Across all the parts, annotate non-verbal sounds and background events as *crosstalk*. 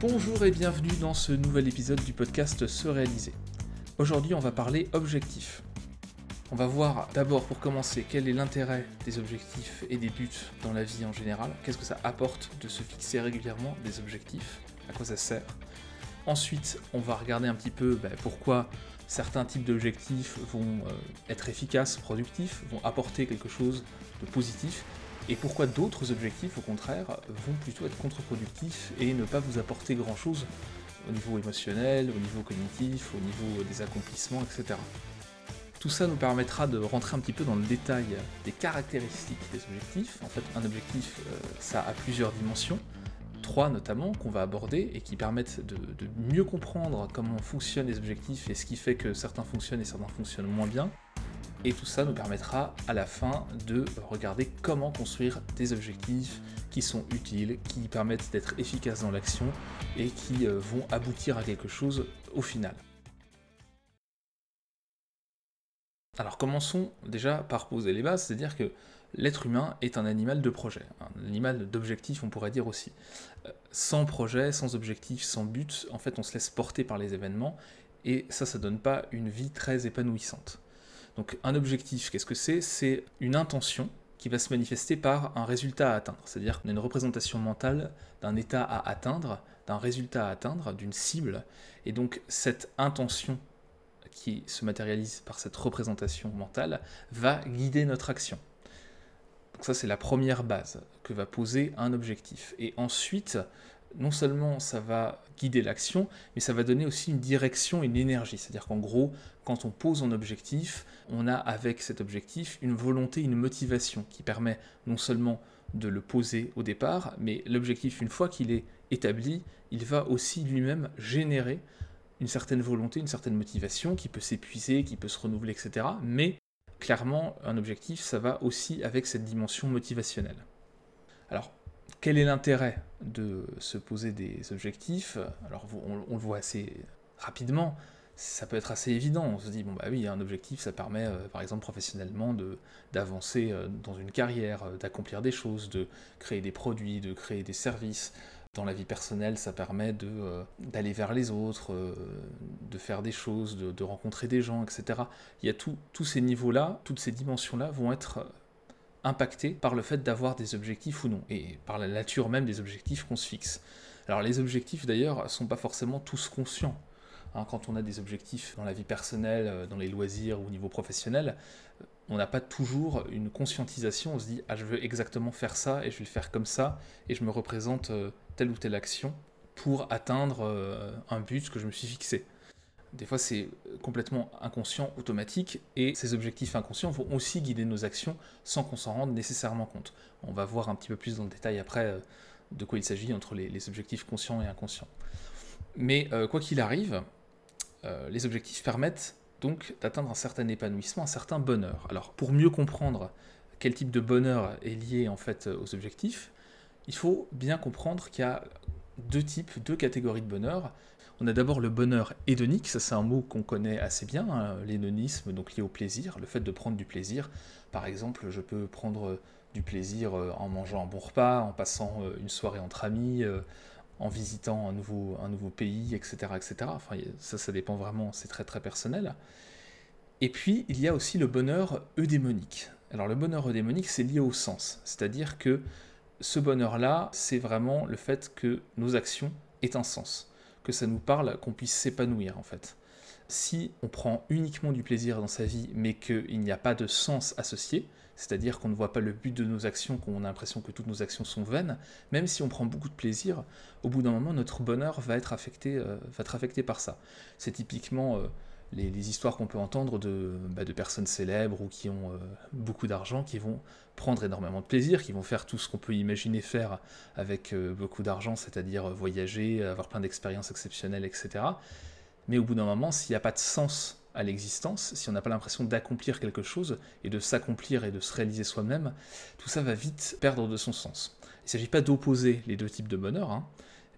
Bonjour et bienvenue dans ce nouvel épisode du podcast Se réaliser. Aujourd'hui, on va parler objectifs. On va voir d'abord pour commencer quel est l'intérêt des objectifs et des buts dans la vie en général, qu'est-ce que ça apporte de se fixer régulièrement des objectifs, à quoi ça sert? Ensuite, on va regarder un petit peu ben, pourquoi certains types d'objectifs vont euh, être efficaces, productifs, vont apporter quelque chose de positif, et pourquoi d'autres objectifs, au contraire, vont plutôt être contre-productifs et ne pas vous apporter grand-chose au niveau émotionnel, au niveau cognitif, au niveau des accomplissements, etc. Tout ça nous permettra de rentrer un petit peu dans le détail des caractéristiques des objectifs. En fait, un objectif, euh, ça a plusieurs dimensions, trois notamment, qu'on va aborder et qui permettent de, de mieux comprendre comment fonctionnent les objectifs et ce qui fait que certains fonctionnent et certains fonctionnent moins bien. Et tout ça nous permettra à la fin de regarder comment construire des objectifs qui sont utiles, qui permettent d'être efficaces dans l'action et qui euh, vont aboutir à quelque chose au final. Alors commençons déjà par poser les bases, c'est-à-dire que l'être humain est un animal de projet, un animal d'objectif on pourrait dire aussi. Euh, sans projet, sans objectif, sans but, en fait on se laisse porter par les événements et ça ça donne pas une vie très épanouissante. Donc un objectif, qu'est-ce que c'est? C'est une intention qui va se manifester par un résultat à atteindre. C'est-à-dire qu'on a une représentation mentale d'un état à atteindre, d'un résultat à atteindre, d'une cible. Et donc cette intention qui se matérialise par cette représentation mentale va guider notre action. Donc ça c'est la première base que va poser un objectif. Et ensuite, non seulement ça va guider l'action, mais ça va donner aussi une direction, une énergie. C'est-à-dire qu'en gros, quand on pose un objectif, on a avec cet objectif une volonté, une motivation qui permet non seulement de le poser au départ, mais l'objectif, une fois qu'il est établi, il va aussi lui-même générer une certaine volonté, une certaine motivation qui peut s'épuiser, qui peut se renouveler, etc. Mais clairement, un objectif, ça va aussi avec cette dimension motivationnelle. Alors, quel est l'intérêt de se poser des objectifs? Alors on, le voit assez rapidement, ça peut être assez évident. On se dit, bon bah oui, un objectif, ça permet euh, par exemple professionnellement d'avancer euh, dans une carrière, euh, d'accomplir des choses, de créer des produits, de créer des services. Dans la vie personnelle, ça permet d'aller vers les autres, de faire des choses, de, de, rencontrer des gens, etc. Il y a tous ces niveaux-là, toutes ces dimensions-là vont être impacté par le fait d'avoir des objectifs ou non, et par la nature même des objectifs qu'on se fixe. Alors les objectifs d'ailleurs sont pas forcément tous conscients. Hein, quand on a des objectifs dans la vie personnelle, euh, dans les loisirs ou au niveau professionnel, on n'a pas toujours une conscientisation, on se dit ah je veux exactement faire ça et je vais le faire comme ça et je me représente euh, telle ou telle action pour atteindre euh, un but que je me suis fixé. Des fois, c'est complètement inconscient, automatique, et ces objectifs inconscients vont aussi guider nos actions sans qu'on s'en rende nécessairement compte. On va voir un petit peu plus dans le détail après euh, de quoi il s'agit entre les, objectifs conscients et inconscients. Mais euh, quoi qu'il arrive, euh, les objectifs permettent donc d'atteindre un certain épanouissement, un certain bonheur. Alors, pour mieux comprendre quel type de bonheur est lié en fait aux objectifs, il faut bien comprendre qu'il y a deux types, deux catégories de bonheur. On a d'abord le bonheur hédonique, ça c'est un mot qu'on connaît assez bien, hein, l'hédonisme, donc lié au plaisir, le fait de prendre du plaisir. Par exemple, je peux prendre du plaisir euh, en mangeant un bon repas, en passant euh, une soirée entre amis, euh, en visitant un nouveau, un nouveau pays, etc., etc. Enfin, ça, ça dépend vraiment, c'est très très personnel. Et puis, il y a aussi le bonheur eudémonique. Alors, le bonheur eudémonique, c'est lié au sens, c'est-à-dire que ce bonheur-là, c'est vraiment le fait que nos actions aient un sens que ça nous parle, qu'on puisse s'épanouir en fait. Si on prend uniquement du plaisir dans sa vie, mais qu'il n'y a pas de sens associé, c'est-à-dire qu'on ne voit pas le but de nos actions, qu'on a l'impression que toutes nos actions sont vaines, même si on prend beaucoup de plaisir, au bout d'un moment, notre bonheur va être affecté, euh, va être affecté par ça. C'est typiquement euh, les, histoires qu'on peut entendre de, bah, de, personnes célèbres ou qui ont euh, beaucoup d'argent, qui vont prendre énormément de plaisir, qui vont faire tout ce qu'on peut imaginer faire avec euh, beaucoup d'argent, c'est-à-dire voyager, avoir plein d'expériences exceptionnelles, etc. Mais au bout d'un moment, s'il n'y a pas de sens à l'existence, si on n'a pas l'impression d'accomplir quelque chose et de s'accomplir et de se réaliser soi-même, tout ça va vite perdre de son sens. Il ne s'agit pas d'opposer les deux types de bonheur, hein,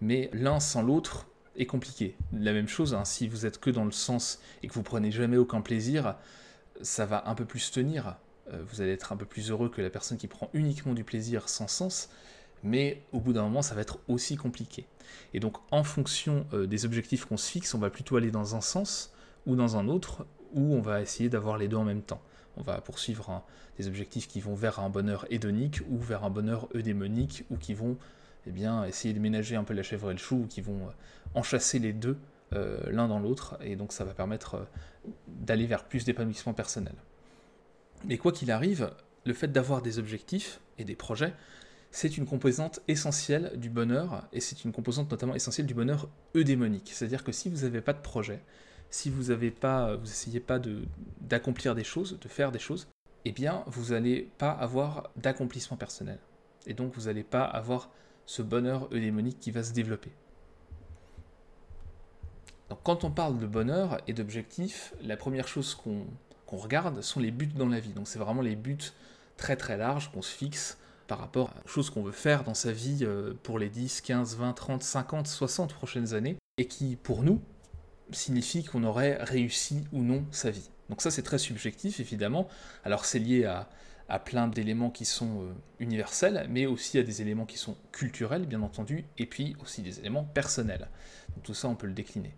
mais l'un sans l'autre compliqué. La même chose, hein, si vous êtes que dans le sens et que vous prenez jamais aucun plaisir, ça va un peu plus tenir. Euh, vous allez être un peu plus heureux que la personne qui prend uniquement du plaisir sans sens. mais au bout d'un moment, ça va être aussi compliqué. Et donc, en fonction euh, des objectifs qu'on se fixe, on va plutôt aller dans un sens ou dans un autre, ou on va essayer d'avoir les deux en même temps. On va poursuivre des objectifs qui vont vers un bonheur hédonique ou vers un bonheur eudémonique, ou qui vont eh bien, essayer de ménager un peu la chèvre et le chou, ou qui vont euh, enchasser les deux euh, l'un dans l'autre, et donc ça va permettre d'aller vers plus d'épanouissement personnel. Mais quoi qu'il arrive, le fait d'avoir des objectifs et des projets, c'est une composante essentielle du bonheur, et c'est une composante notamment essentielle du bonheur eudémonique. C'est-à-dire que si vous n'avez pas de projet, si vous n'avez pas, vous essayez pas d'accomplir des choses, de faire des choses, eh bien, vous n'allez pas avoir d'accomplissement personnel. Et donc, vous n'allez pas avoir ce bonheur eudémonique qui va se développer. Donc, quand on parle de bonheur et d'objectifs, la première chose qu'on regarde sont les buts dans la vie. Donc, c'est vraiment les buts très très larges qu'on se fixe par rapport aux choses qu'on veut faire dans sa vie euh, pour les 10, 15, 20, 30, 50, 60 prochaines années, et qui, pour nous, signifie qu'on aurait réussi ou non sa vie. Donc ça, c'est très subjectif, évidemment. Alors c'est lié à, plein d'éléments qui sont euh, universels, mais aussi à des éléments qui sont culturels, bien entendu, et puis aussi des éléments personnels. Tout ça, on peut le décliner.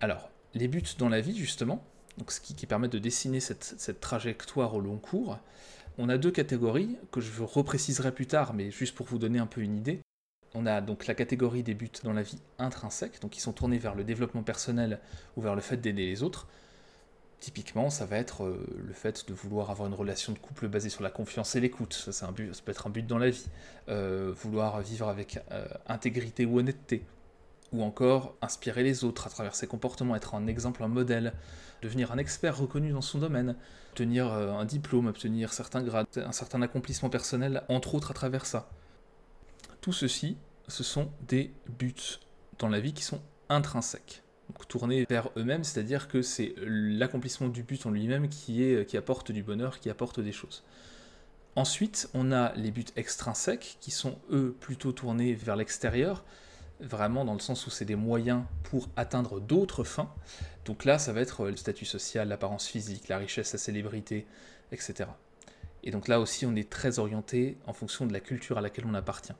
Alors, les buts dans la vie, justement, donc ce qui, permet de dessiner cette, trajectoire au long cours, on a deux catégories que je repréciserai plus tard, mais juste pour vous donner un peu une idée. On a donc la catégorie des buts dans la vie intrinsèque, donc qui sont tournés vers le développement personnel ou vers le fait d'aider les autres. Typiquement, ça va être euh, le fait de vouloir avoir une relation de couple basée sur la confiance et l'écoute. Ça, c'est ça peut être un but dans la vie. Euh, vouloir vivre avec euh, intégrité ou honnêteté. Ou encore inspirer les autres à travers ses comportements, être un exemple, un modèle devenir un expert reconnu dans son domaine, obtenir un diplôme, obtenir certains grades, un certain accomplissement personnel, entre autres à travers ça. Tout ceci, ce sont des buts dans la vie qui sont intrinsèques. Tournés vers eux-mêmes, c'est-à-dire que c'est l'accomplissement du but en lui-même qui, est, qui apporte du bonheur, qui apporte des choses. Ensuite, on a les buts extrinsèques qui sont eux plutôt tournés vers l'extérieur, vraiment dans le sens où c'est des moyens pour atteindre d'autres fins. Donc là, ça va être le statut social, l'apparence physique, la richesse, la célébrité, etc. Et donc là aussi, on est très orienté en fonction de la culture à laquelle on appartient.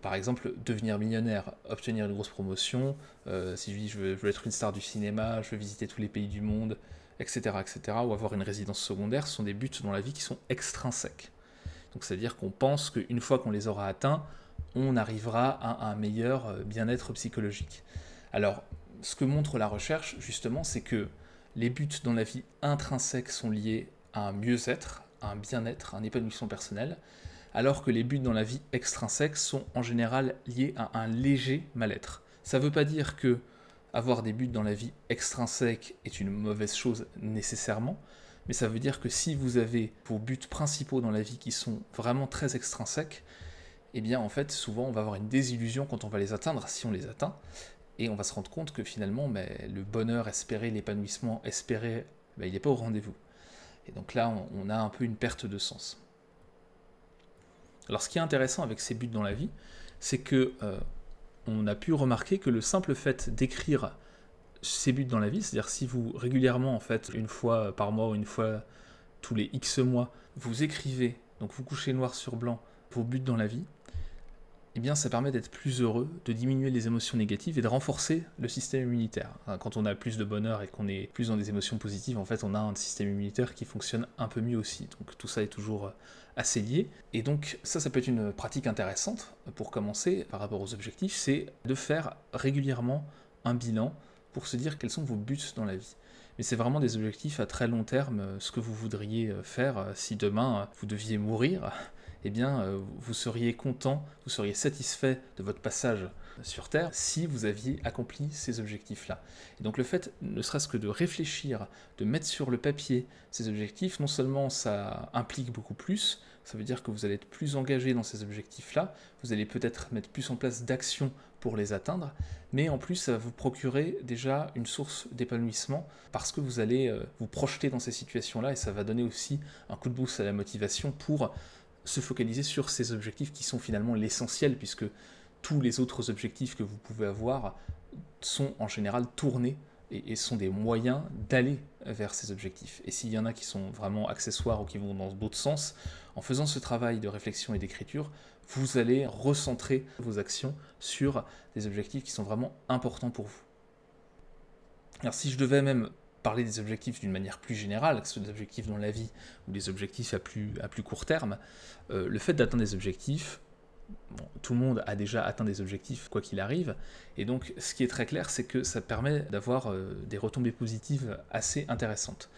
Par exemple, devenir millionnaire, obtenir une grosse promotion, euh, si je dis je veux, être une star du cinéma, je veux visiter tous les pays du monde, etc., etc., ou avoir une résidence secondaire, ce sont des buts dans la vie qui sont extrinsèques. Donc c'est-à-dire qu'on pense qu'une fois qu'on les aura atteints, on arrivera à un meilleur euh, bien-être psychologique. Alors, ce que montre la recherche, justement, c'est que les buts dans la vie intrinsèque sont liés à un mieux-être, à un bien-être, à un épanouissement personnel, alors que les buts dans la vie extrinsèque sont en général liés à un léger mal-être. Ça ne veut pas dire que avoir des buts dans la vie extrinsèque est une mauvaise chose nécessairement, mais ça veut dire que si vous avez vos buts principaux dans la vie qui sont vraiment très extrinsèques, eh bien en fait souvent on va avoir une désillusion quand on va les atteindre, si on les atteint, et on va se rendre compte que finalement le bonheur espéré, l'épanouissement espéré, ben, il n'est pas au rendez-vous. Et donc là on, a un peu une perte de sens. Alors ce qui est intéressant avec ces buts dans la vie, c'est que euh, on a pu remarquer que le simple fait d'écrire ces buts dans la vie, c'est-à-dire si vous régulièrement en fait une fois par mois ou une fois tous les X mois, vous écrivez, donc vous couchez noir sur blanc vos buts dans la vie, eh bien, ça permet d'être plus heureux, de diminuer les émotions négatives et de renforcer le système immunitaire. Quand on a plus de bonheur et qu'on est plus dans des émotions positives, en fait, on a un système immunitaire qui fonctionne un peu mieux aussi. Donc tout ça est toujours euh, assez lié. Et donc ça, ça peut être une pratique intéressante pour commencer par rapport aux objectifs, c'est de faire régulièrement un bilan pour se dire quels sont vos buts dans la vie. Mais c'est vraiment des objectifs à très long terme, euh, ce que vous voudriez euh, faire si demain vous deviez mourir eh bien, euh, vous seriez content, vous seriez satisfait de votre passage sur Terre si vous aviez accompli ces objectifs-là. Et donc le fait, ne serait-ce que de réfléchir, de mettre sur le papier ces objectifs, non seulement ça implique beaucoup plus, ça veut dire que vous allez être plus engagé dans ces objectifs-là, vous allez peut-être mettre plus en place d'actions pour les atteindre, mais en plus ça va vous procurer déjà une source d'épanouissement parce que vous allez euh, vous projeter dans ces situations-là et ça va donner aussi un coup de boost à la motivation pour se focaliser sur ces objectifs qui sont finalement l'essentiel, puisque tous les autres objectifs que vous pouvez avoir sont en général tournés et, sont des moyens d'aller vers ces objectifs. Et s'il y en a qui sont vraiment accessoires ou qui vont dans d'autres sens, en faisant ce travail de réflexion et d'écriture, vous allez recentrer vos actions sur des objectifs qui sont vraiment importants pour vous. Alors si je devais même parler des objectifs d'une manière plus générale, que ce soit des objectifs dans la vie ou des objectifs à plus, court terme, euh, le fait d'atteindre des objectifs, tout le monde a déjà atteint des objectifs quoi qu'il arrive, et donc ce qui est très clair, c'est que ça permet d'avoir euh, des retombées positives assez intéressantes.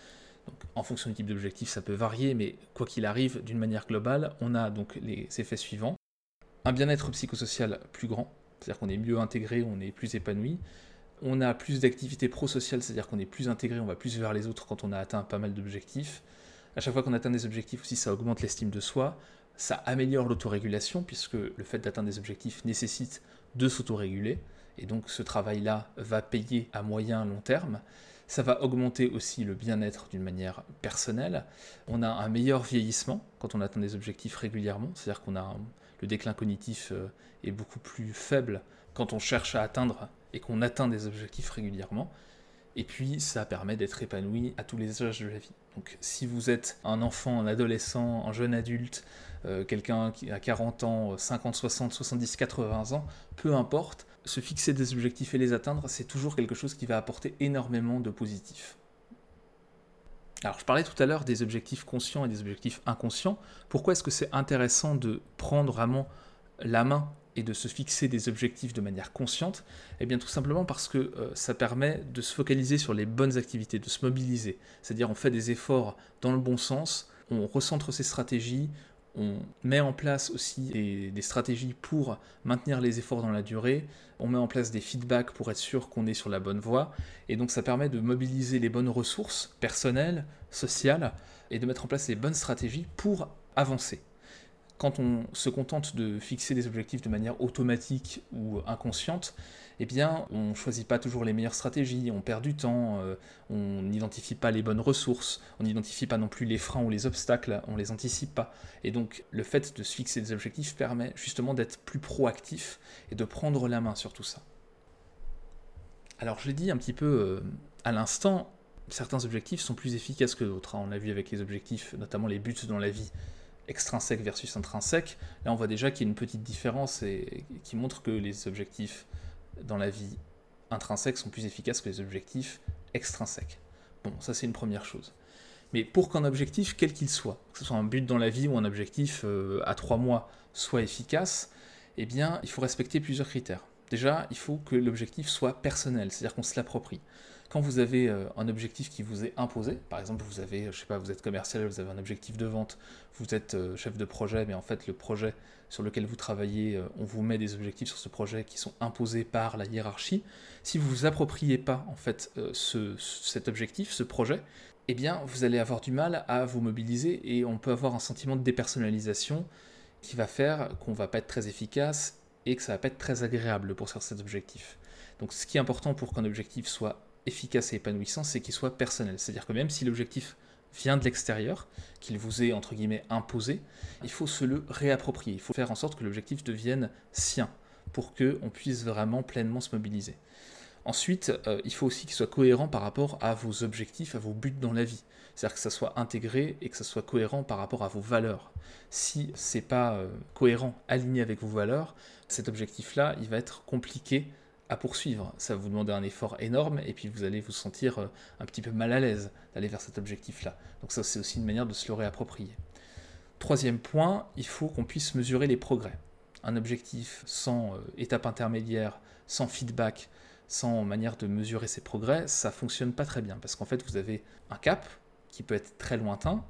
En fonction du type d'objectif, ça peut varier, mais quoi qu'il arrive, d'une manière globale, on a donc les effets suivants. Un bien-être psychosocial plus grand, c'est-à-dire qu'on est mieux intégré, on est plus épanoui. On a plus d'activités pro-sociales, c'est-à-dire qu'on est plus intégré, on va plus vers les autres quand on a atteint pas mal d'objectifs. À chaque fois qu'on atteint des objectifs aussi, ça augmente l'estime de soi, ça améliore l'autorégulation, puisque le fait d'atteindre des objectifs nécessite de s'autoréguler, et donc ce travail-là va payer à moyen long terme. Ça va augmenter aussi le bien-être d'une manière personnelle. On a un meilleur vieillissement quand on atteint des objectifs régulièrement, c'est-à-dire qu'on a le déclin cognitif euh, est beaucoup plus faible quand on cherche à atteindre et qu'on atteint des objectifs régulièrement. Et puis, ça permet d'être épanoui à tous les âges de la vie. Donc, si vous êtes un enfant, un adolescent, un jeune adulte, euh, quelqu'un qui a 40 ans, 50, 60, 70, 80 ans, peu importe, se fixer des objectifs et les atteindre, c'est toujours quelque chose qui va apporter énormément de positif. Alors, je parlais tout à l'heure des objectifs conscients et des objectifs inconscients. Pourquoi est-ce que c'est intéressant de prendre vraiment la main et de se fixer des objectifs de manière consciente Eh bien tout simplement parce que euh, ça permet de se focaliser sur les bonnes activités, de se mobiliser. C'est-à-dire on fait des efforts dans le bon sens, on recentre ses stratégies, on met en place aussi des, des, stratégies pour maintenir les efforts dans la durée, on met en place des feedbacks pour être sûr qu'on est sur la bonne voie, et donc ça permet de mobiliser les bonnes ressources personnelles, sociales, et de mettre en place les bonnes stratégies pour avancer quand on se contente de fixer des objectifs de manière automatique ou inconsciente, eh bien, on ne choisit pas toujours les meilleures stratégies, on perd du temps, euh, on n'identifie pas les bonnes ressources, on n'identifie pas non plus les freins ou les obstacles, on les anticipe pas. Et donc, le fait de se fixer des objectifs permet justement d'être plus proactif et de prendre la main sur tout ça. Alors, je l'ai dit un petit peu euh, à l'instant, certains objectifs sont plus efficaces que d'autres. Hein. On l'a vu avec les objectifs, notamment les buts dans la vie extrinsèque versus intrinsèque, là on voit déjà qu'il y a une petite différence et, qui montre que les objectifs dans la vie intrinsèque sont plus efficaces que les objectifs extrinsèques. Bon, ça c'est une première chose. Mais pour qu'un objectif, quel qu'il soit, que ce soit un but dans la vie ou un objectif euh, à trois mois, soit efficace, eh bien il faut respecter plusieurs critères. Déjà, il faut que l'objectif soit personnel, c'est-à-dire qu'on se l'approprie quand vous avez euh, un objectif qui vous est imposé, par exemple, vous avez, je sais pas, vous êtes commercial, vous avez un objectif de vente, vous êtes euh, chef de projet, mais en fait le projet sur lequel vous travaillez, euh, on vous met des objectifs sur ce projet qui sont imposés par la hiérarchie. Si vous vous appropriez pas en fait ce, cet objectif, ce projet, eh bien vous allez avoir du mal à vous mobiliser et on peut avoir un sentiment de dépersonnalisation qui va faire qu'on va pas être très efficace et que ça va pas être très agréable pour cet objectif. Donc ce qui est important pour qu'un objectif soit efficace et épanouissant, c'est qu'il soit personnel. C'est-à-dire que même si l'objectif vient de l'extérieur, qu'il vous est entre guillemets imposé, il faut se le réapproprier. Il faut faire en sorte que l'objectif devienne sien pour qu'on puisse vraiment pleinement se mobiliser. Ensuite, euh, il faut aussi qu'il soit cohérent par rapport à vos objectifs, à vos buts dans la vie. C'est-à-dire que ça soit intégré et que ça soit cohérent par rapport à vos valeurs. Si c'est pas euh, cohérent, aligné avec vos valeurs, cet objectif-là, il va être compliqué à poursuivre. Ça va vous demander un effort énorme et puis vous allez vous sentir euh, un petit peu mal à l'aise d'aller vers cet objectif-là. Donc ça c'est aussi une manière de se le réapproprier. Troisième point, il faut qu'on puisse mesurer les progrès. Un objectif sans euh, étape intermédiaire, sans feedback, sans manière de mesurer ses progrès, ça fonctionne pas très bien parce qu'en fait vous avez un cap qui peut être très lointain,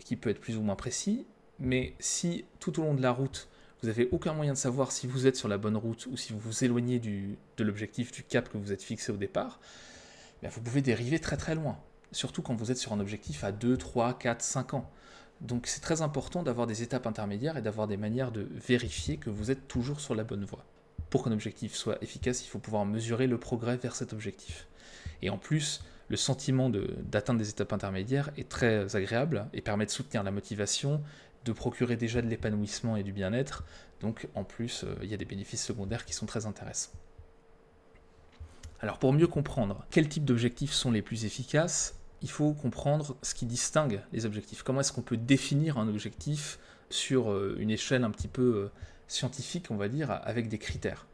qui peut être plus ou moins précis, mais si tout au long de la route vous n'avez aucun moyen de savoir si vous êtes sur la bonne route ou si vous vous éloignez du, de l'objectif, du cap que vous êtes fixé au départ, vous pouvez dériver très très loin. Surtout quand vous êtes sur un objectif à 2, 3, 4, 5 ans. Donc c'est très important d'avoir des étapes intermédiaires et d'avoir des manières de vérifier que vous êtes toujours sur la bonne voie. Pour qu'un objectif soit efficace, il faut pouvoir mesurer le progrès vers cet objectif. Et en plus, le sentiment d'atteindre des étapes intermédiaires est très agréable et permet de soutenir la motivation de procurer déjà de l'épanouissement et du bien-être. Donc en plus, euh, il y a des bénéfices secondaires qui sont très intéressants. Alors pour mieux comprendre quels types d'objectifs sont les plus efficaces, il faut comprendre ce qui distingue les objectifs. Comment est-ce qu'on peut définir un objectif sur euh, une échelle un petit peu euh, scientifique, on va dire, avec des critères?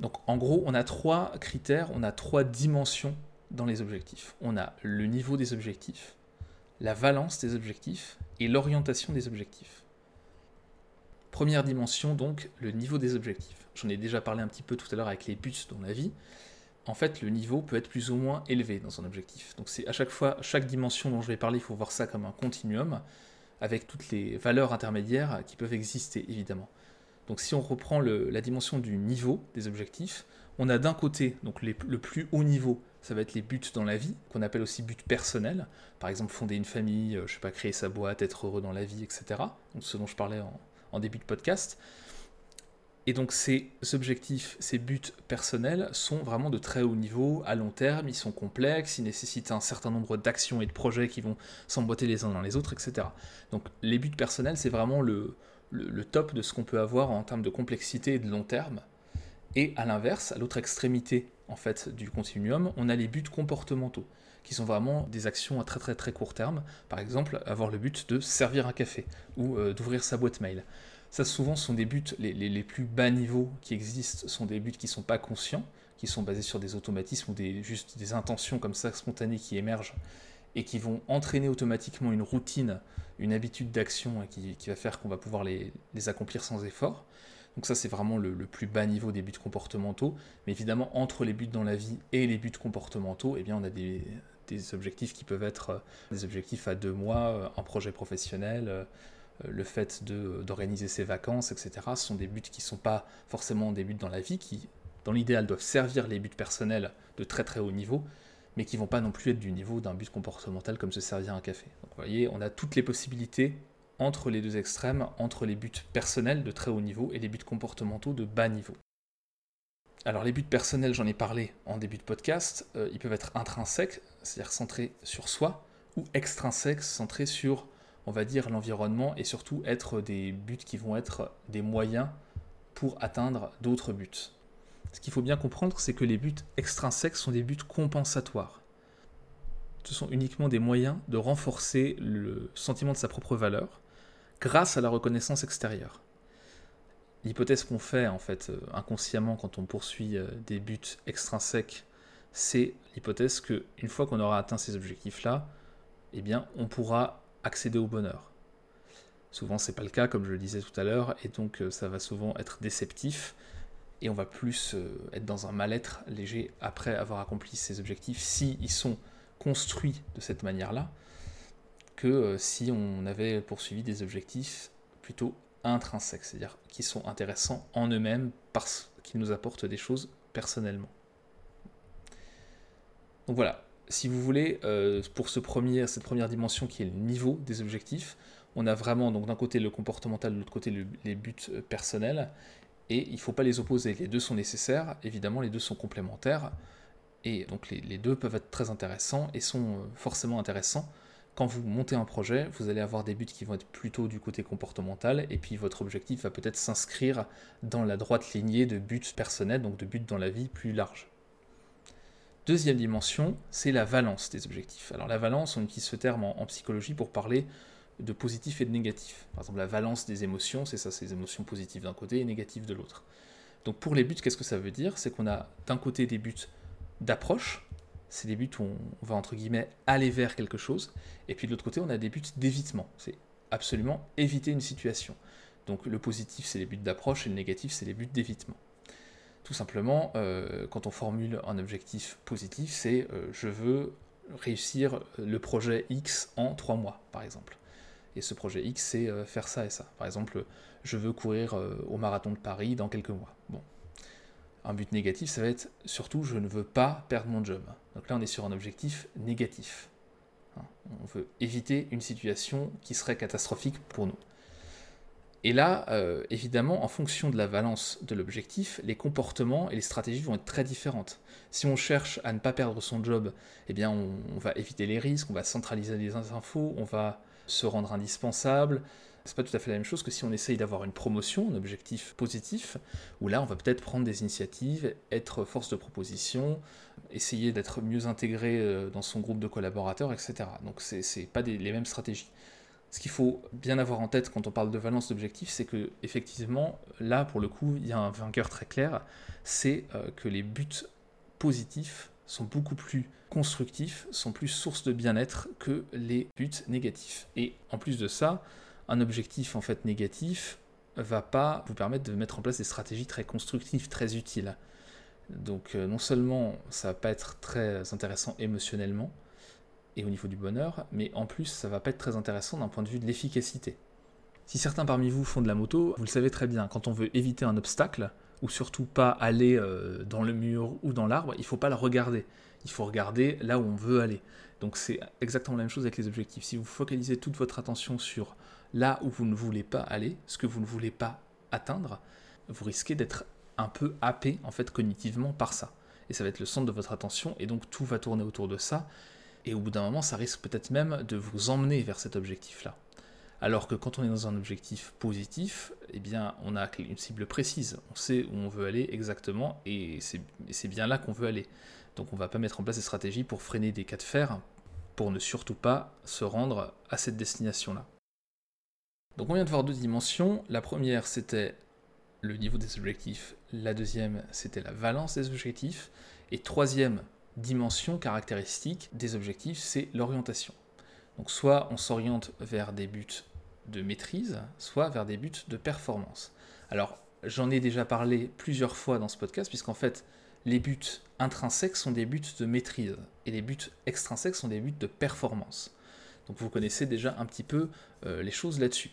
Donc en gros, on a trois critères, on a trois dimensions dans les objectifs. On a le niveau des objectifs, la valence des objectifs et l'orientation des objectifs. Première dimension, donc, le niveau des objectifs. J'en ai déjà parlé un petit peu tout à l'heure avec les buts dans la vie. En fait, le niveau peut être plus ou moins élevé dans un objectif. Donc c'est à chaque fois, chaque dimension dont je vais parler, il faut voir ça comme un continuum, avec toutes les valeurs intermédiaires qui peuvent exister, évidemment. Donc si on reprend la dimension du niveau des objectifs, on a d'un côté donc le plus haut niveau, ça va être les buts dans la vie, qu'on appelle aussi buts personnels. Par exemple, fonder une famille, euh, je sais pas, créer sa boîte, être heureux dans la vie, etc. Donc ce dont je parlais en, début de podcast. Et donc ces objectifs, ces buts personnels sont vraiment de très haut niveau, à long terme, ils sont complexes, ils nécessitent un certain nombre d'actions et de projets qui vont s'emboîter les uns dans les autres, etc. Donc les buts personnels, c'est vraiment le, le, top de ce qu'on peut avoir en termes de complexité et de long terme. Et à l'inverse, à l'autre extrémité en fait du continuum, on a les buts comportementaux, qui sont vraiment des actions à très très très court terme. Par exemple, avoir le but de servir un café ou euh, d'ouvrir sa boîte mail. Ça souvent sont des buts, les, les, plus bas niveaux qui existent sont des buts qui ne sont pas conscients, qui sont basés sur des automatismes ou des, juste des intentions comme ça spontanées qui émergent et qui vont entraîner automatiquement une routine, une habitude d'action qui, va faire qu'on va pouvoir les, accomplir sans effort. Donc ça c'est vraiment le, plus bas niveau des buts comportementaux. Mais évidemment entre les buts dans la vie et les buts comportementaux, eh bien on a des, objectifs qui peuvent être euh, des objectifs à deux mois, euh, un projet professionnel, euh, le fait d'organiser ses vacances, etc. Ce sont des buts qui ne sont pas forcément des buts dans la vie, qui dans l'idéal doivent servir les buts personnels de très très haut niveau, mais qui vont pas non plus être du niveau d'un but comportemental comme se servir un café. Donc vous voyez, on a toutes les possibilités entre les deux extrêmes, entre les buts personnels de très haut niveau et les buts comportementaux de bas niveau. Alors les buts personnels, j'en ai parlé en début de podcast, euh, ils peuvent être intrinsèques, c'est-à-dire centrés sur soi, ou extrinsèques, centrés sur, on va dire, l'environnement, et surtout être des buts qui vont être des moyens pour atteindre d'autres buts. Ce qu'il faut bien comprendre, c'est que les buts extrinsèques sont des buts compensatoires. Ce sont uniquement des moyens de renforcer le sentiment de sa propre valeur grâce à la reconnaissance extérieure. L'hypothèse qu'on fait en fait euh, inconsciemment quand on poursuit euh, des buts extrinsèques, c'est l'hypothèse que une fois qu'on aura atteint ces objectifs-là, eh bien, on pourra accéder au bonheur. Souvent, c'est pas le cas, comme je le disais tout à l'heure, et donc euh, ça va souvent être déceptif et on va plus être dans un mal-être léger après avoir accompli ses objectifs si ils sont construits de cette manière-là que euh, si on avait poursuivi des objectifs plutôt intrinsèques, c'est-à-dire qui sont intéressants en eux-mêmes parce qu'ils nous apportent des choses personnellement. Donc voilà, si vous voulez, euh, pour ce premier, cette première dimension qui est le niveau des objectifs, on a vraiment donc d'un côté le comportemental, de l'autre côté les buts personnels, et il ne faut pas les opposer. Les deux sont nécessaires, évidemment, les deux sont complémentaires, et donc les, deux peuvent être très intéressants et sont euh, forcément intéressants. Quand vous montez un projet, vous allez avoir des buts qui vont être plutôt du côté comportemental, et puis votre objectif va peut-être s'inscrire dans la droite lignée de buts personnels, donc de buts dans la vie plus large. Deuxième dimension, c'est la valence des objectifs. Alors la valence, on utilise ce terme en psychologie pour parler de positif et de négatif. Par exemple, la valence des émotions, c'est ça, c'est les émotions positives d'un côté et négatives de l'autre. Donc pour les buts, qu'est-ce que ça veut dire? C'est qu'on a d'un côté des buts d'approche, c'est des buts où on va entre guillemets aller vers quelque chose, et puis de l'autre côté, on a des buts d'évitement. C'est absolument éviter une situation. Donc le positif, c'est les buts d'approche, et le négatif, c'est les buts d'évitement. Tout simplement, euh, quand on formule un objectif positif, c'est euh, je veux réussir le projet X en trois mois, par exemple. Et ce projet X, c'est euh, faire ça et ça. Par exemple, je veux courir au marathon de Paris dans quelques mois. Bon. Un but négatif, ça va être surtout, je ne veux pas perdre mon job. Donc là, on est sur un objectif négatif. Hein. On veut éviter une situation qui serait catastrophique pour nous. Et là, euh, évidemment, en fonction de la valence de l'objectif, les comportements et les stratégies vont être très différentes. Si on cherche à ne pas perdre son job, eh bien, on va éviter les risques, on va centraliser les infos, on va se rendre indispensable. C'est pas tout à fait la même chose que si on essaye d'avoir une promotion, un objectif positif, où là on va peut-être prendre des initiatives, être force de proposition, essayer d'être mieux intégré euh, dans son groupe de collaborateurs, etc. Donc c'est pas les mêmes stratégies. Ce qu'il faut bien avoir en tête quand on parle de valence d'objectifs, c'est que effectivement, là pour le coup, il y a un vainqueur très clair, c'est euh, que les buts positifs sont beaucoup plus constructifs, sont plus source de bien-être que les buts négatifs. Et en plus de ça, un objectif en fait négatif va pas vous permettre de mettre en place des stratégies très constructives, très utiles. Donc euh, non seulement ça va pas être très intéressant émotionnellement et au niveau du bonheur, mais en plus ça va pas être très intéressant d'un point de vue de l'efficacité. Si certains parmi vous font de la moto, vous le savez très bien, quand on veut éviter un obstacle, ou surtout pas aller euh, dans le mur ou dans l'arbre, il faut pas le regarder. Il faut regarder là où on veut aller. Donc c'est exactement la même chose avec les objectifs. Si vous focalisez toute votre attention sur là où vous ne voulez pas aller, ce que vous ne voulez pas atteindre, vous risquez d'être un peu happé en fait cognitivement par ça. Et ça va être le centre de votre attention et donc tout va tourner autour de ça. Et au bout d'un moment, ça risque peut-être même de vous emmener vers cet objectif-là. Alors que quand on est dans un objectif positif, eh bien, on a une cible précise. On sait où on veut aller exactement et c'est bien là qu'on veut aller. Donc on ne va pas mettre en place des stratégies pour freiner des cas de fer pour ne surtout pas se rendre à cette destination-là. Donc on vient de voir deux dimensions. La première, c'était le niveau des objectifs. La deuxième, c'était la valence des objectifs. Et troisième dimension caractéristique des objectifs, c'est l'orientation. Donc soit on s'oriente vers des buts de maîtrise, soit vers des buts de performance. Alors j'en ai déjà parlé plusieurs fois dans ce podcast, puisqu'en fait les buts intrinsèques sont des buts de maîtrise, et les buts extrinsèques sont des buts de performance. Donc vous connaissez déjà un petit peu euh, les choses là-dessus.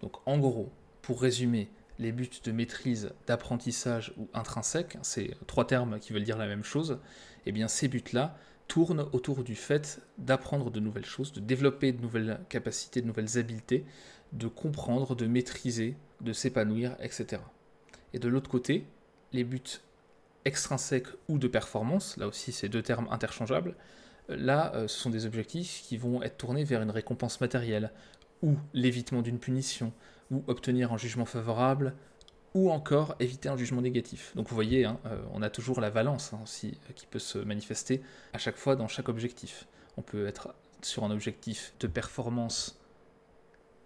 Donc en gros, pour résumer, les buts de maîtrise, d'apprentissage ou intrinsèques, c'est trois termes qui veulent dire la même chose, et eh bien ces buts-là tournent autour du fait d'apprendre de nouvelles choses, de développer de nouvelles capacités, de nouvelles habiletés, de comprendre, de maîtriser, de s'épanouir, etc. Et de l'autre côté, les buts extrinsèques ou de performance, là aussi c'est deux termes interchangeables, là euh, ce sont des objectifs qui vont être tournés vers une récompense matérielle, ou l'évitement d'une punition, ou obtenir un jugement favorable, ou encore éviter un jugement négatif. Donc vous voyez, hein, euh, on a toujours la valence hein, aussi euh, qui peut se manifester à chaque fois dans chaque objectif. On peut être sur un objectif de performance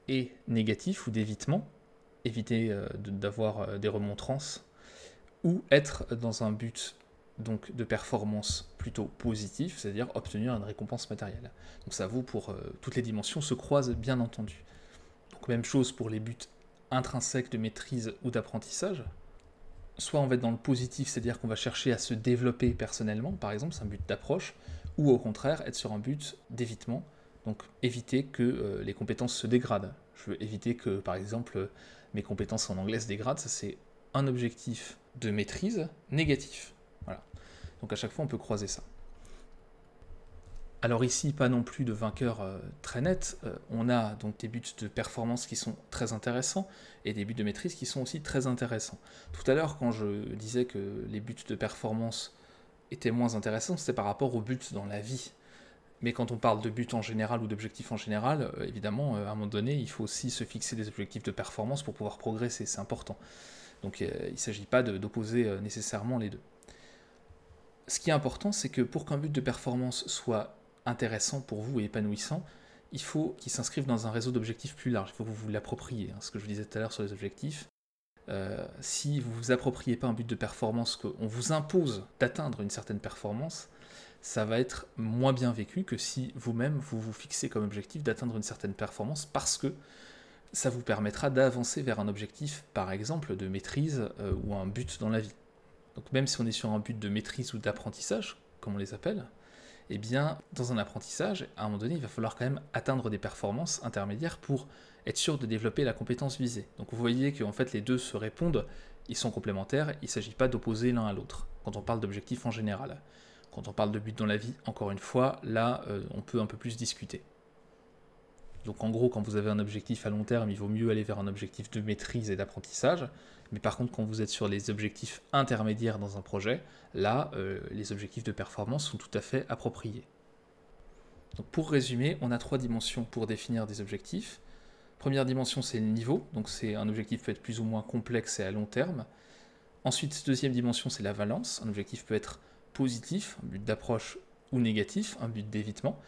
et négatif ou d'évitement, éviter euh, d'avoir des remontrances, ou être dans un but donc de performance plutôt positif, c'est-à-dire obtenir une récompense matérielle. Donc ça vaut pour toutes les dimensions, se croisent bien entendu. Donc même chose pour les buts intrinsèques de maîtrise ou d'apprentissage. Soit on va être dans le positif, c'est-à-dire qu'on va chercher à se développer personnellement, par exemple, c'est un but d'approche, ou au contraire être sur un but d'évitement, donc éviter que euh, les compétences se dégradent. Je veux éviter que, par exemple, mes compétences en anglais se dégradent, ça c'est un objectif de maîtrise négatif. Voilà. Donc à chaque fois on peut croiser ça. Alors ici, pas non plus de vainqueur euh, très net. Euh, on a donc des buts de performance qui sont très intéressants et des buts de maîtrise qui sont aussi très intéressants. Tout à l'heure, quand je disais que les buts de performance étaient moins intéressants, c'était par rapport aux buts dans la vie. Mais quand on parle de buts en général ou d'objectifs en général, euh, évidemment, à un moment donné, il faut aussi se fixer des objectifs de performance pour pouvoir progresser, c'est important. Donc il ne s'agit pas d'opposer nécessairement les deux. Ce qui est important, c'est que pour qu'un but de performance soit intéressant pour vous et épanouissant, il faut qu'il s'inscrive dans un réseau d'objectifs plus large. Il faut que vous vous l'appropriez. Hein, ce que je vous disais tout à l'heure sur les objectifs. Euh, si vous ne vous appropriez pas un but de performance, qu'on vous impose d'atteindre une certaine performance, ça va être moins bien vécu que si vous-même vous vous fixez comme objectif d'atteindre une certaine performance parce que ça vous permettra d'avancer vers un objectif, par exemple, de maîtrise euh, ou un but dans la vie. Donc même si on est sur un but de maîtrise ou d'apprentissage, comme on les appelle, eh bien, dans un apprentissage, à un moment donné, il va falloir quand même atteindre des performances intermédiaires pour être sûr de développer la compétence visée. Donc vous voyez qu'en fait les deux se répondent, ils sont complémentaires, il ne s'agit pas d'opposer l'un à l'autre, quand on parle d'objectifs en général. Quand on parle de but dans la vie, encore une fois, là, euh, on peut un peu plus discuter. Donc en gros, quand vous avez un objectif à long terme, il vaut mieux aller vers un objectif de maîtrise et d'apprentissage. Mais par contre, quand vous êtes sur les objectifs intermédiaires dans un projet, là, euh, les objectifs de performance sont tout à fait appropriés. Donc pour résumer, on a trois dimensions pour définir des objectifs. Première dimension, c'est le niveau, donc c'est un objectif peut être plus ou moins complexe et à long terme. Ensuite, deuxième dimension, c'est la valence. Un objectif peut être positif, un but d'approche, ou négatif, un but d'évitement.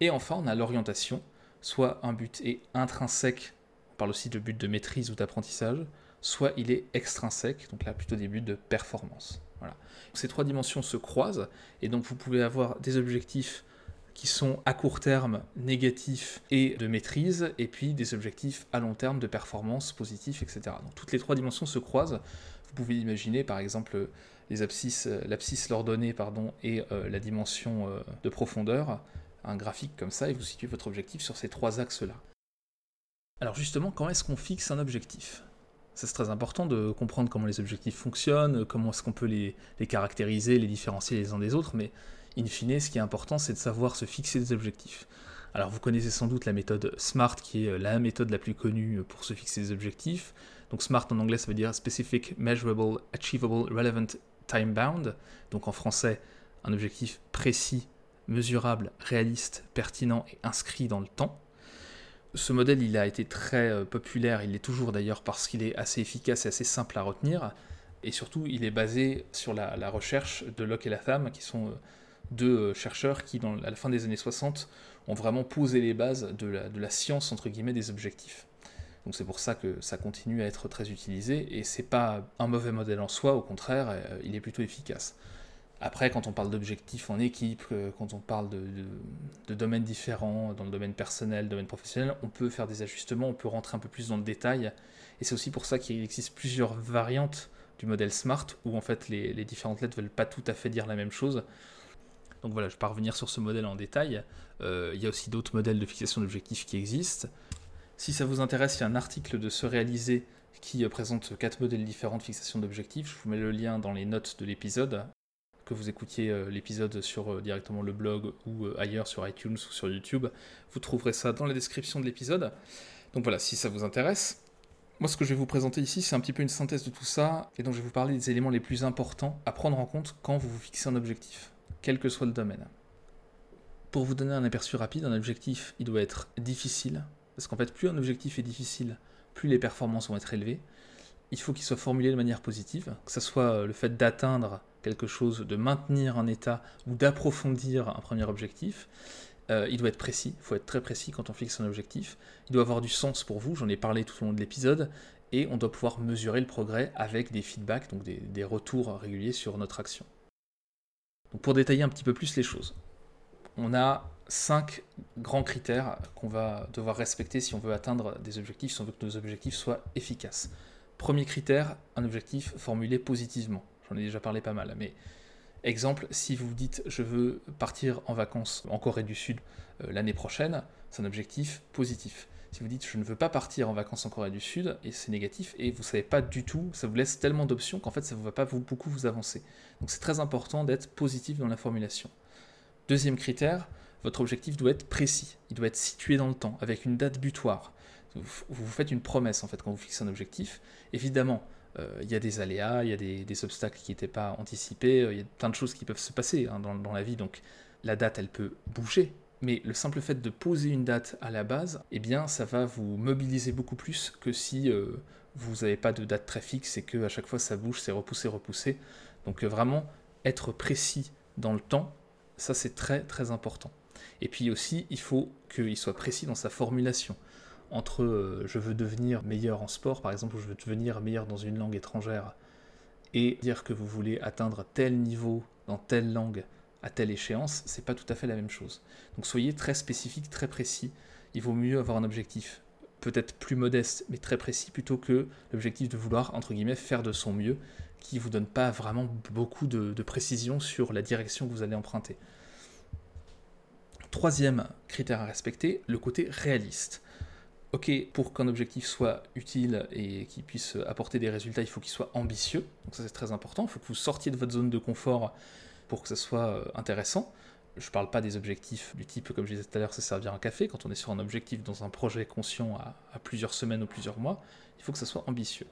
Et enfin, on a l'orientation, soit un but est intrinsèque, on parle aussi de but de maîtrise ou d'apprentissage, soit il est extrinsèque, donc là plutôt des buts de performance. Voilà. Ces trois dimensions se croisent, et donc vous pouvez avoir des objectifs qui sont à court terme négatifs et de maîtrise, et puis des objectifs à long terme de performance positif, etc. Donc toutes les trois dimensions se croisent. Vous pouvez imaginer par exemple les abscisses, l'abscisse l'ordonnée pardon, et euh, la dimension euh, de profondeur, un graphique comme ça, et vous situez votre objectif sur ces trois axes-là. Alors justement, quand est-ce qu'on fixe un objectif? C'est très important de comprendre comment les objectifs fonctionnent, comment est-ce qu'on peut les, les, caractériser, les différencier les uns des autres, mais in fine, ce qui est important, c'est de savoir se fixer des objectifs. Alors vous connaissez sans doute la méthode SMART, qui est la méthode la plus connue pour se fixer des objectifs. Donc SMART en anglais, ça veut dire Specific, Measurable, Achievable, Relevant, Time Bound. Donc en français, un objectif précis, mesurable, réaliste, pertinent et inscrit dans le temps. Ce modèle, il a été très euh, populaire, il l'est toujours d'ailleurs parce qu'il est assez efficace et assez simple à retenir. Et surtout, il est basé sur la, recherche de Locke et Latham, qui sont euh, deux euh, chercheurs qui, dans, à la fin des années 60, ont vraiment posé les bases de la, science, des objectifs. Donc c'est pour ça que ça continue à être très utilisé, et c'est pas un mauvais modèle en soi, au contraire, il est plutôt efficace. Après, quand on parle d'objectifs en équipe, quand on parle de, domaines différents, dans le domaine personnel, domaine professionnel, on peut faire des ajustements, on peut rentrer un peu plus dans le détail, et c'est aussi pour ça qu'il existe plusieurs variantes du modèle SMART, où en fait les, les différentes lettres ne veulent pas tout à fait dire la même chose. Donc voilà, je ne vais pas revenir sur ce modèle en détail. Euh, il y a aussi d'autres modèles de fixation d'objectifs qui existent. Si ça vous intéresse, il y a un article de Se réaliser qui euh, présente quatre modèles différents de fixation d'objectifs. Je vous mets le lien dans les notes de l'épisode. Que vous écoutiez euh, l'épisode sur directement le blog ou ailleurs sur iTunes ou sur YouTube, vous trouverez ça dans la description de l'épisode. Donc voilà, si ça vous intéresse. Moi, ce que je vais vous présenter ici, c'est un petit peu une synthèse de tout ça, et donc je vais vous parler des éléments les plus importants à prendre en compte quand vous vous fixez un objectif quel que soit le domaine. Pour vous donner un aperçu rapide, un objectif, il doit être difficile, parce qu'en fait, plus un objectif est difficile, plus les performances vont être élevées. Il faut qu'il soit formulé de manière positive, que ce soit le fait d'atteindre quelque chose, de maintenir un état ou d'approfondir un premier objectif. Euh, il doit être précis, il faut être très précis quand on fixe un objectif. Il doit avoir du sens pour vous, j'en ai parlé tout au long de l'épisode, et on doit pouvoir mesurer le progrès avec des feedbacks, donc des retours réguliers sur notre action pour détailler un petit peu plus les choses, on a cinq grands critères qu'on va devoir respecter si on veut atteindre des objectifs, si on veut que nos objectifs soient efficaces. Premier critère, un objectif formulé positivement. J'en ai déjà parlé pas mal, mais exemple, si vous dites je veux partir en vacances en Corée du Sud euh, l'année prochaine, c'est un objectif positif. Si vous dites je ne veux pas partir en vacances en Corée du Sud, et c'est négatif, et vous ne savez pas du tout, ça vous laisse tellement d'options qu'en fait ça ne va pas beaucoup vous avancer. Donc c'est très important d'être positif dans la formulation. Deuxième critère, votre objectif doit être précis, il doit être situé dans le temps, avec une date butoir. Vous vous faites une promesse en fait quand vous fixez un objectif. Évidemment, il y a des aléas, il y a des, obstacles qui n'étaient pas anticipés, euh, il y a plein de choses qui peuvent se passer hein, dans, la vie, donc la date elle peut bouger, mais le simple fait de poser une date à la base, eh bien, ça va vous mobiliser beaucoup plus que si euh, vous n'avez pas de date très fixe et que à chaque fois ça bouge, c'est repoussé, repoussé. Donc euh, vraiment être précis dans le temps, ça c'est très très important. Et puis aussi, il faut qu'il soit précis dans sa formulation. Entre euh, je veux devenir meilleur en sport, par exemple, ou je veux devenir meilleur dans une langue étrangère, et dire que vous voulez atteindre tel niveau dans telle langue à telle échéance, c'est pas tout à fait la même chose. Donc soyez très spécifique, très précis. Il vaut mieux avoir un objectif peut-être plus modeste, mais très précis, plutôt que l'objectif de vouloir, entre guillemets, faire de son mieux, qui vous donne pas vraiment beaucoup de précision sur la direction que vous allez emprunter. Troisième critère à respecter, le côté réaliste. Ok, pour qu'un objectif soit utile et qu'il puisse apporter des résultats, il faut qu'il soit ambitieux. Donc ça c'est très important. Il faut que vous sortiez de votre zone de confort pour que ça soit euh, intéressant. Je ne parle pas des objectifs du type, comme je disais tout à l'heure, c'est servir un café. Quand on est sur un objectif dans un projet conscient à, plusieurs semaines ou plusieurs mois, il faut que ça soit ambitieux.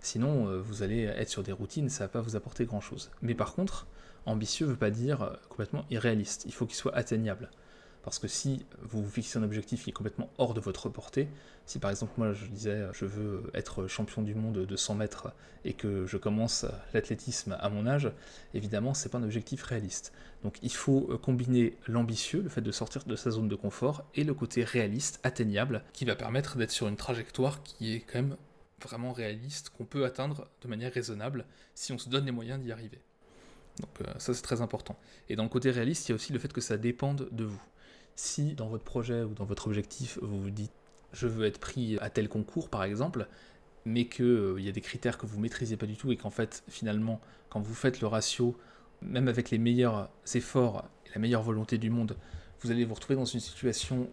Sinon, euh, vous allez être sur des routines, ça ne va pas vous apporter grand-chose. Mais par contre, ambitieux ne veut pas dire euh, complètement irréaliste. Il faut qu'il soit atteignable. Parce que si vous vous fixez un objectif qui est complètement hors de votre portée, si par exemple moi je disais je veux être champion du monde de 100 mètres et que je commence l'athlétisme à mon âge, évidemment c'est pas un objectif réaliste. Donc il faut combiner l'ambitieux, le fait de sortir de sa zone de confort, et le côté réaliste, atteignable, qui va permettre d'être sur une trajectoire qui est quand même vraiment réaliste, qu'on peut atteindre de manière raisonnable si on se donne les moyens d'y arriver. Donc euh, ça c'est très important. Et dans le côté réaliste, il y a aussi le fait que ça dépende de vous. Si dans votre projet ou dans votre objectif, vous vous dites je veux être pris à tel concours par exemple, mais qu'il euh, y a des critères que vous maîtrisez pas du tout et qu'en fait finalement quand vous faites le ratio, même avec les meilleurs efforts et la meilleure volonté du monde, vous allez vous retrouver dans une situation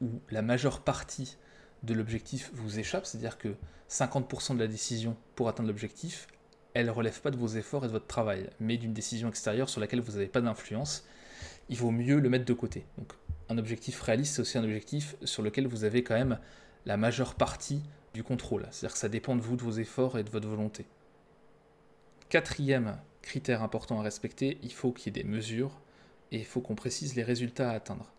où la majeure partie de l'objectif vous échappe, c'est-à-dire que 50% de la décision pour atteindre l'objectif, elle ne relève pas de vos efforts et de votre travail, mais d'une décision extérieure sur laquelle vous n'avez pas d'influence, il vaut mieux le mettre de côté. Un objectif réaliste, c'est aussi un objectif sur lequel vous avez quand même la majeure partie du contrôle. C'est-à-dire que ça dépend de vous, de vos efforts et de votre volonté. Quatrième critère important à respecter, il faut qu'il y ait des mesures et il faut qu'on précise les résultats à atteindre.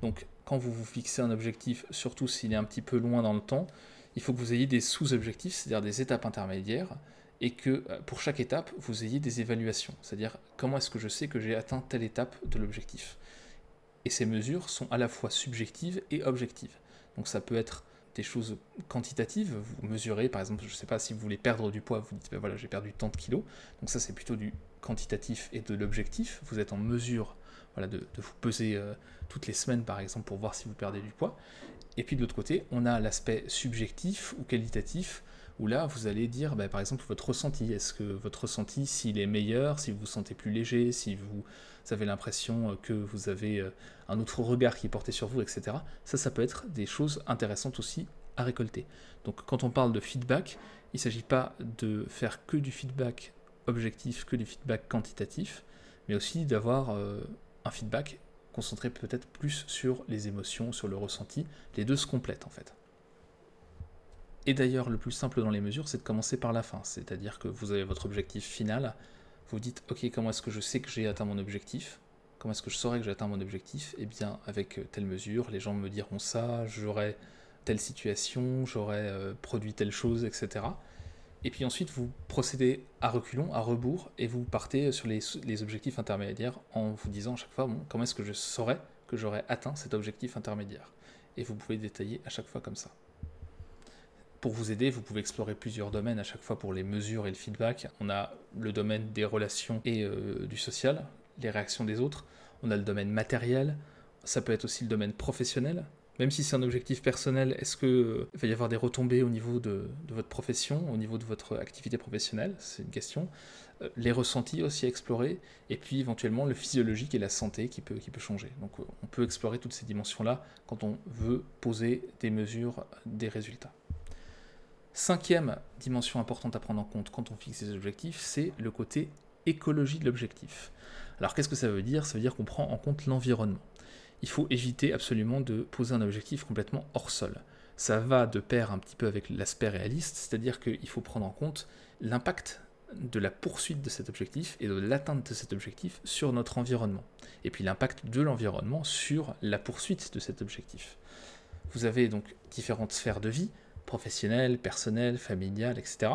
Donc quand vous vous fixez un objectif, surtout s'il est un petit peu loin dans le temps, il faut que vous ayez des sous-objectifs, c'est-à-dire des étapes intermédiaires, et que euh, pour chaque étape, vous ayez des évaluations, c'est-à-dire comment est-ce que je sais que j'ai atteint telle étape de l'objectif? Et ces mesures sont à la fois subjectives et objectives. Donc ça peut être des choses quantitatives, vous mesurez par exemple, je ne sais pas si vous voulez perdre du poids, vous dites ben voilà j'ai perdu tant de kilos, donc ça c'est plutôt du quantitatif et de l'objectif, vous êtes en mesure de, vous peser euh, toutes les semaines par exemple pour voir si vous perdez du poids. Et puis de l'autre côté, on a l'aspect subjectif ou qualitatif, où là, vous allez dire, bah, par exemple, votre ressenti. Est-ce que votre ressenti, s'il est meilleur, si vous vous sentez plus léger, si vous avez l'impression que vous avez euh, un autre regard qui est porté sur vous, etc. Ça, ça peut être des choses intéressantes aussi à récolter. Donc quand on parle de feedback, il ne s'agit pas de faire que du feedback objectif, que du feedback quantitatif, mais aussi d'avoir euh, un feedback concentré peut-être plus sur les émotions, sur le ressenti. Les deux se complètent en fait. Et d'ailleurs, le plus simple dans les mesures, c'est de commencer par la fin. C'est-à-dire que vous avez votre objectif final, vous dites, ok, comment est-ce que je sais que j'ai atteint mon objectif? Comment est-ce que je saurais que j'ai atteint mon objectif? Eh bien, avec euh, telle mesure, les gens me diront ça, j'aurai telle situation, j'aurai euh, produit telle chose, etc. Et puis ensuite, vous procédez à reculons, à rebours, et vous partez sur les, objectifs intermédiaires en vous disant à chaque fois, bon, comment est-ce que je saurais que j'aurais atteint cet objectif intermédiaire? Et vous pouvez détailler à chaque fois comme ça. Pour vous aider, vous pouvez explorer plusieurs domaines à chaque fois pour les mesures et le feedback. On a le domaine des relations et euh, du social, les réactions des autres. On a le domaine matériel. Ça peut être aussi le domaine professionnel. Même si c'est un objectif personnel, est-ce qu'il euh, va y avoir des retombées au niveau de, votre profession, au niveau de votre activité professionnelle? C'est une question. Euh, les ressentis aussi à explorer. Et puis éventuellement le physiologique et la santé qui peut, qui peut changer. Donc on peut explorer toutes ces dimensions-là quand on veut poser des mesures, des résultats. Cinquième dimension importante à prendre en compte quand on fixe ses objectifs, c'est le côté écologie de l'objectif. Alors qu'est-ce que ça veut dire? Ça veut dire qu'on prend en compte l'environnement. Il faut éviter absolument de poser un objectif complètement hors sol. Ça va de pair un petit peu avec l'aspect réaliste, c'est-à-dire qu'il faut prendre en compte l'impact de la poursuite de cet objectif et de l'atteinte de cet objectif sur notre environnement. Et puis l'impact de l'environnement sur la poursuite de cet objectif. Vous avez donc différentes sphères de vie, professionnelle, personnelle, familiale, etc.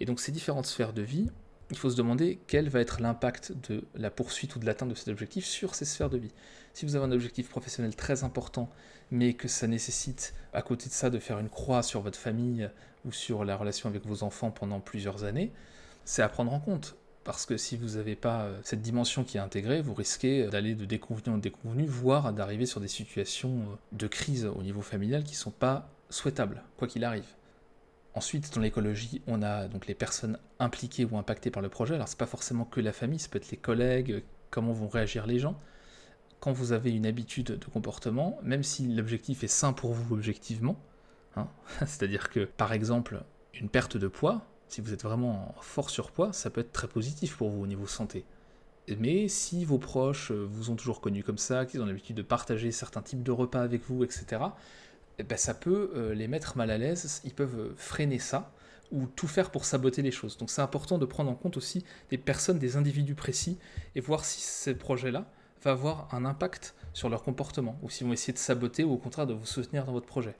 Et donc ces différentes sphères de vie, il faut se demander quel va être l'impact de la poursuite ou de l'atteinte de cet objectif sur ces sphères de vie. Si vous avez un objectif professionnel très important, mais que ça nécessite à côté de ça de faire une croix sur votre famille ou sur la relation avec vos enfants pendant plusieurs années, c'est à prendre en compte. Parce que si vous n'avez pas euh, cette dimension qui est intégrée, vous risquez d'aller de déconvenu en déconvenu, voire d'arriver sur des situations euh, de crise au niveau familial qui ne sont pas souhaitable, quoi qu'il arrive. Ensuite, dans l'écologie, on a donc les personnes impliquées ou impactées par le projet. Alors, c'est pas forcément que la famille, ça peut être les collègues, comment vont réagir les gens. Quand vous avez une habitude de comportement, même si l'objectif est sain pour vous objectivement, hein, *laughs* c'est-à-dire que, par exemple, une perte de poids, si vous êtes vraiment fort surpoids, ça peut être très positif pour vous au niveau santé. Mais si vos proches vous ont toujours connu comme ça, qu'ils ont l'habitude de partager certains types de repas avec vous, etc., ben, ça peut euh, les mettre mal à l'aise, ils peuvent euh, freiner ça ou tout faire pour saboter les choses. Donc c'est important de prendre en compte aussi des personnes, des individus précis et voir si ce projet-là va avoir un impact sur leur comportement, ou s'ils vont essayer de saboter ou au contraire de vous soutenir dans votre projet.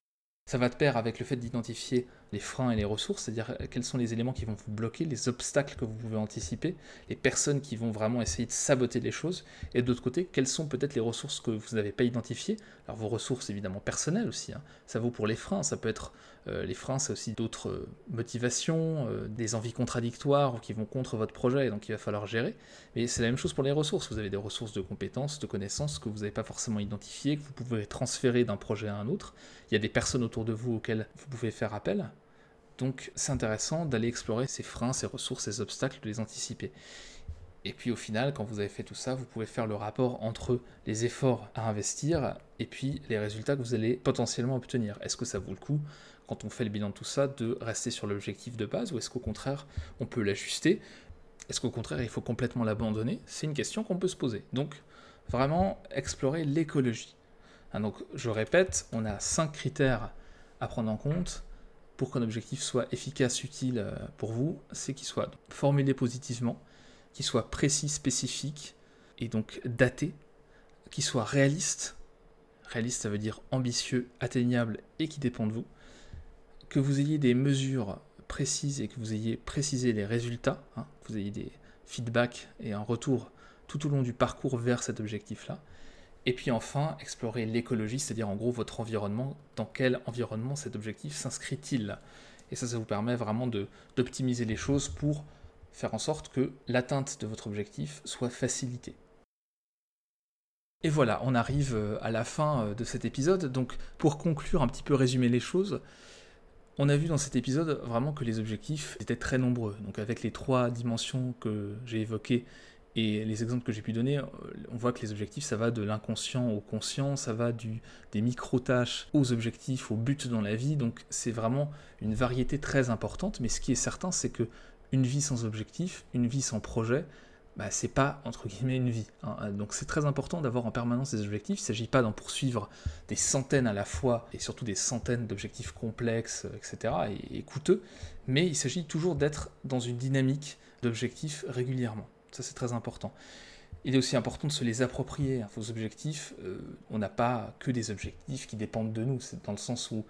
Ça va de pair avec le fait d'identifier les freins et les ressources, c'est-à-dire euh, quels sont les éléments qui vont vous bloquer, les obstacles que vous pouvez anticiper, les personnes qui vont vraiment essayer de saboter les choses, et de l'autre côté, quelles sont peut-être les ressources que vous n'avez pas identifiées. Alors vos ressources évidemment personnelles aussi, hein. ça vaut pour les freins, ça peut être les freins, c'est aussi d'autres euh, motivations, des envies contradictoires qui vont contre votre projet, et donc il va falloir gérer. Mais c'est la même chose pour les ressources, vous avez des ressources de compétences, de connaissances que vous n'avez pas forcément identifiées, que vous pouvez transférer d'un projet à un autre. Il y a des personnes autour de vous auxquelles vous pouvez faire appel, donc c'est intéressant d'aller explorer ces freins, ces ressources, ces obstacles, de les anticiper. Et puis au final, quand vous avez fait tout ça, vous pouvez faire le rapport entre les efforts à investir et puis les résultats que vous allez potentiellement obtenir. Est-ce que ça vaut le coup, quand on fait le bilan de tout ça, de rester sur l'objectif de base ou est-ce qu'au contraire, on peut l'ajuster? Est-ce qu'au contraire, il faut complètement l'abandonner? C'est une question qu'on peut se poser. Donc vraiment explorer l'écologie. Hein, donc je répète, on a cinq critères à prendre en compte pour qu'un objectif soit efficace, utile euh, pour vous, c'est qu'il soit formulé positivement, qu'il soit précis, spécifique et donc daté, qu'il soit réaliste. Réaliste, ça veut dire ambitieux, atteignable et qui dépend de vous. Que vous ayez des mesures précises et que vous ayez précisé les résultats, hein, que vous ayez des feedbacks et un retour tout au long du parcours vers cet objectif-là. Et puis enfin, explorer l'écologie, c'est-à-dire en gros votre environnement, dans quel environnement cet objectif s'inscrit-il. Et ça, ça vous permet vraiment d'optimiser les choses pour faire en sorte que l'atteinte de votre objectif soit facilitée. Et voilà, on arrive euh, à la fin euh, de cet épisode. Donc pour conclure, un petit peu résumer les choses, on a vu dans cet épisode vraiment que les objectifs étaient très nombreux. Donc avec les trois dimensions que j'ai évoquées, et les exemples que j'ai pu donner, euh, on voit que les objectifs, ça va de l'inconscient au conscient, ça va du, des micro-tâches aux objectifs, aux buts dans la vie. Donc c'est vraiment une variété très importante. Mais ce qui est certain, c'est que une vie sans objectif, une vie sans projet, bah, c'est pas entre guillemets une vie. Hein. Donc c'est très important d'avoir en permanence des objectifs. Il ne s'agit pas d'en poursuivre des centaines à la fois et surtout des centaines d'objectifs complexes, etc. et coûteux, mais il s'agit toujours d'être dans une dynamique d'objectifs régulièrement. Ça, c'est très important. Il est aussi important de se les approprier. Hein, vos objectifs, euh, on n'a pas que des objectifs qui dépendent de nous. C'est dans le sens où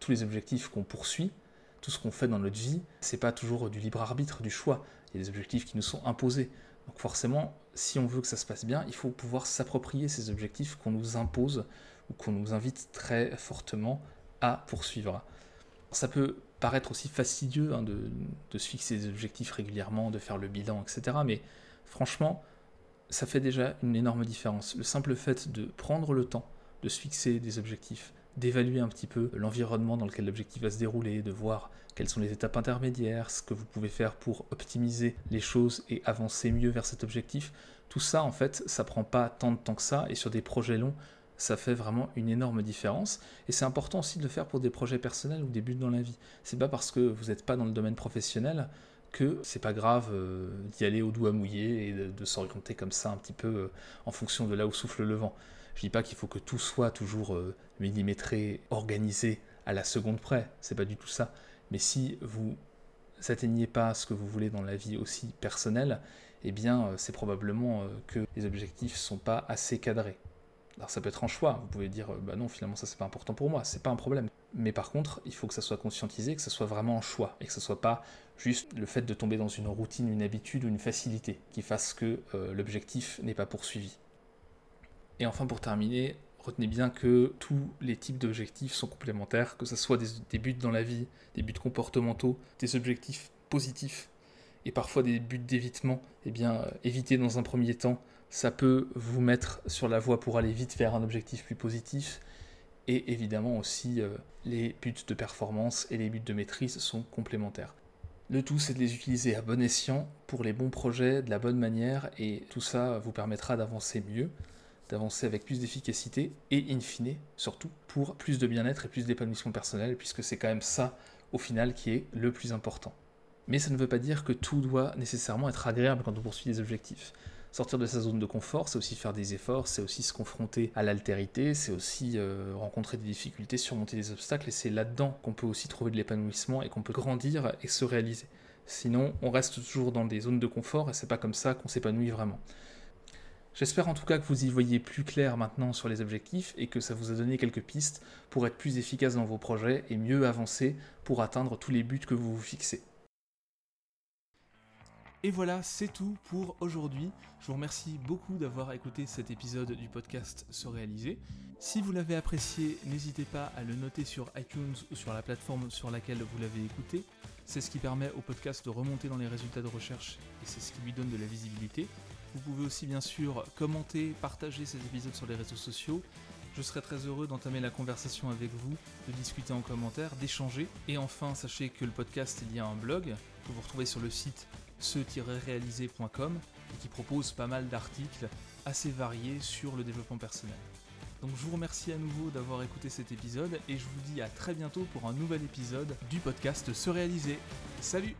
tous les objectifs qu'on poursuit, tout ce qu'on fait dans notre vie, c'est pas toujours du libre arbitre, du choix. Il y a des objectifs qui nous sont imposés. Donc forcément, si on veut que ça se passe bien, il faut pouvoir s'approprier ces objectifs qu'on nous impose ou qu'on nous invite très fortement à poursuivre. Ça peut paraître aussi fastidieux hein, de, de, se fixer des objectifs régulièrement, de faire le bilan, etc. Mais Franchement, ça fait déjà une énorme différence. Le simple fait de prendre le temps de se fixer des objectifs, d'évaluer un petit peu l'environnement dans lequel l'objectif va se dérouler, de voir quelles sont les étapes intermédiaires, ce que vous pouvez faire pour optimiser les choses et avancer mieux vers cet objectif. Tout ça, en fait, ça prend pas tant de temps que ça, et sur des projets longs, ça fait vraiment une énorme différence. Et c'est important aussi de le faire pour des projets personnels ou des buts dans la vie. C'est pas parce que vous n'êtes pas dans le domaine professionnel que c'est pas grave euh, d'y aller au doigt mouillé et de, s'orienter comme ça un petit peu euh, en fonction de là où souffle le vent. Je dis pas qu'il faut que tout soit toujours euh, millimétré, organisé à la seconde près, c'est pas du tout ça. Mais si vous n'atteignez pas ce que vous voulez dans la vie aussi personnelle, eh bien c'est probablement que les objectifs sont pas assez cadrés. Alors ça peut être un choix, vous pouvez dire bah non finalement ça c'est pas important pour moi, c'est pas un problème. Mais par contre, il faut que ça soit conscientisé, que ça soit vraiment un choix, et que ce soit pas juste le fait de tomber dans une routine, une habitude ou une facilité qui fasse que euh, l'objectif n'est pas poursuivi. Et enfin pour terminer, retenez bien que tous les types d'objectifs sont complémentaires, que ce soit des, buts dans la vie, des buts comportementaux, des objectifs positifs et parfois des buts d'évitement, eh bien euh, éviter dans un premier temps, ça peut vous mettre sur la voie pour aller vite vers un objectif plus positif, et évidemment aussi euh, les buts de performance et les buts de maîtrise sont complémentaires. Le tout, c'est de les utiliser à bon escient pour les bons projets, de la bonne manière, et tout ça vous permettra d'avancer mieux, d'avancer avec plus d'efficacité, et in fine, surtout, pour plus de bien-être et plus d'épanouissement personnel, puisque c'est quand même ça, au final, qui est le plus important. Mais ça ne veut pas dire que tout doit nécessairement être agréable quand on poursuit des objectifs. Sortir de sa zone de confort, c'est aussi faire des efforts, c'est aussi se confronter à l'altérité, c'est aussi euh, rencontrer des difficultés, surmonter des obstacles, et c'est là-dedans qu'on peut aussi trouver de l'épanouissement et qu'on peut grandir et se réaliser. Sinon, on reste toujours dans des zones de confort et c'est pas comme ça qu'on s'épanouit vraiment. J'espère en tout cas que vous y voyez plus clair maintenant sur les objectifs et que ça vous a donné quelques pistes pour être plus efficace dans vos projets et mieux avancer pour atteindre tous les buts que vous vous fixez. Et voilà, c'est tout pour aujourd'hui. Je vous remercie beaucoup d'avoir écouté cet épisode du podcast Se réaliser. Si vous l'avez apprécié, n'hésitez pas à le noter sur iTunes ou sur la plateforme sur laquelle vous l'avez écouté. C'est ce qui permet au podcast de remonter dans les résultats de recherche et c'est ce qui lui donne de la visibilité. Vous pouvez aussi bien sûr commenter, partager ces épisodes sur les réseaux sociaux. Je serai très heureux d'entamer la conversation avec vous, de discuter en commentaire, d'échanger. Et enfin, sachez que le podcast, il y a un blog que vous retrouvez sur le site ce-réaliser.com et qui propose pas mal d'articles assez variés sur le développement personnel. Donc je vous remercie à nouveau d'avoir écouté cet épisode et je vous dis à très bientôt pour un nouvel épisode du podcast Se réaliser. Salut